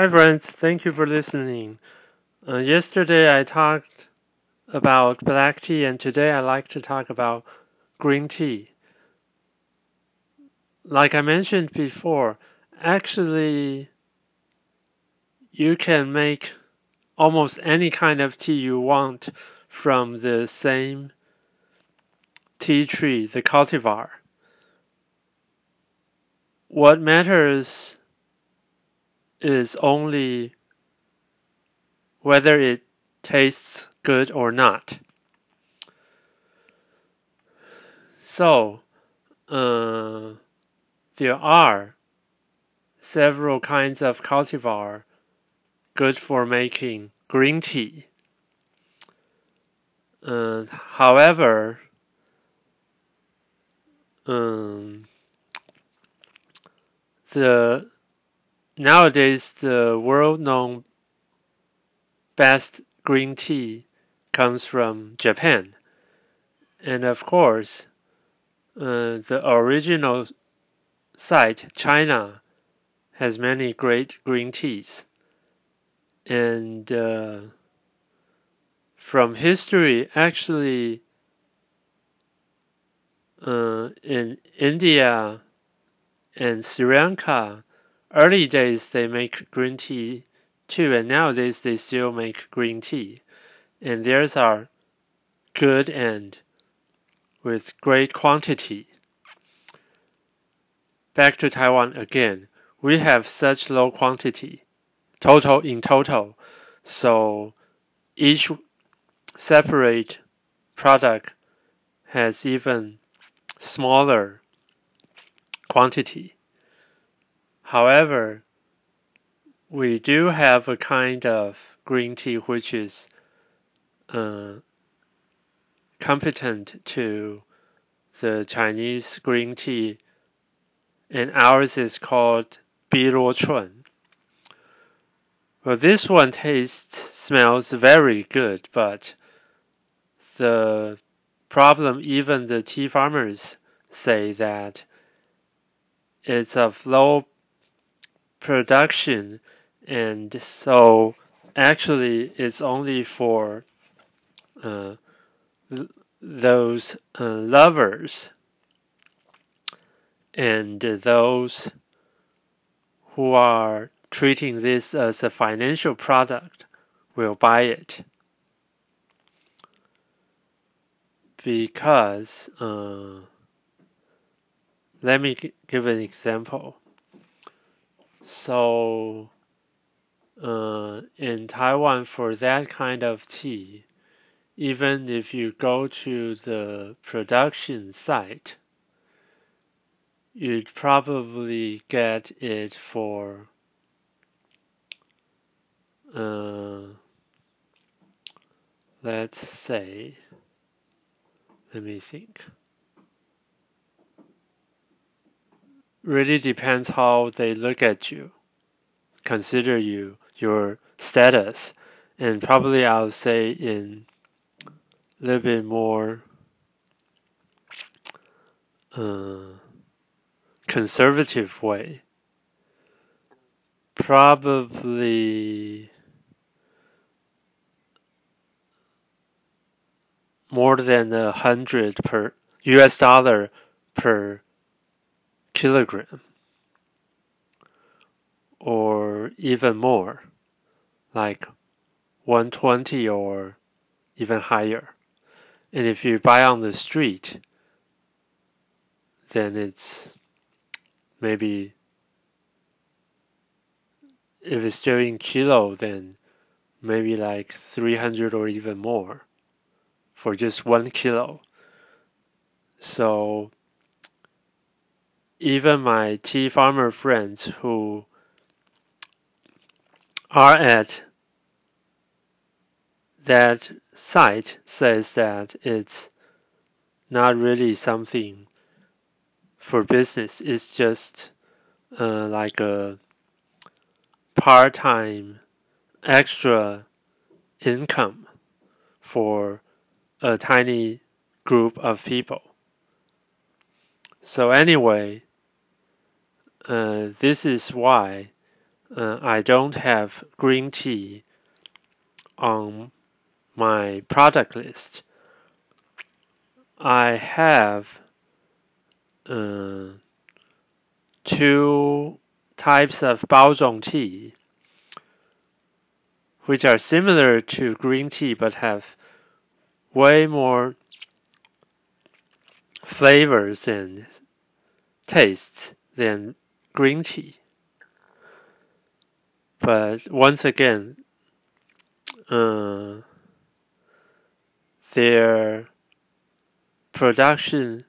Hi, friends. Thank you for listening. Uh, yesterday I talked about black tea, and today I like to talk about green tea. Like I mentioned before, actually, you can make almost any kind of tea you want from the same tea tree, the cultivar. What matters is only whether it tastes good or not. So, uh, there are several kinds of cultivar good for making green tea. Uh, however, um, the nowadays the world-known best green tea comes from Japan, and of course, uh, the original site China has many great green teas, and uh, from history, actually, uh, in India and Sri Lanka early days they make green tea too, and nowadays they still make green tea. And theirs are good and with great quantity. Back to Taiwan again. We have such low quantity, total in total. So each separate product has even smaller quantity. However, we do have a kind of green tea which is uh, competent to the Chinese green tea, and ours is called Biluo Chun. Well, this one tastes, smells very good, but the problem, even the tea farmers say that it's of low production and so actually it's only for uh, those uh, lovers. And those who are treating this as a financial product will buy it. Because uh, let me give an example so, uh, in Taiwan, for that kind of tea, even if you go to the production site, you'd probably get it for uh, let's say, let me think. Really depends how they look at you, consider you, your status, and probably I'll say in a little bit more uh, conservative way. Probably more than a hundred per US dollar per kilogram or even more, like 120 or even higher. And if you buy on the street, then it's maybe if it's still in kilo, then maybe like 300 or even more for just one kilo. So even my tea farmer friends who are at that site says that it's not really something for business. It's just uh, like a part-time extra income for a tiny group of people. So anyway, uh, this is why uh, I don't have green tea on my product list. I have uh, two types of baozhong tea, which are similar to green tea but have way more flavors and tastes than green tea. But once again, uh, their production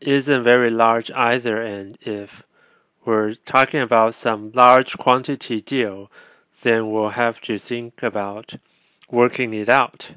isn't very large either, and if we're talking about some large quantity deal, then we'll have to think about working it out.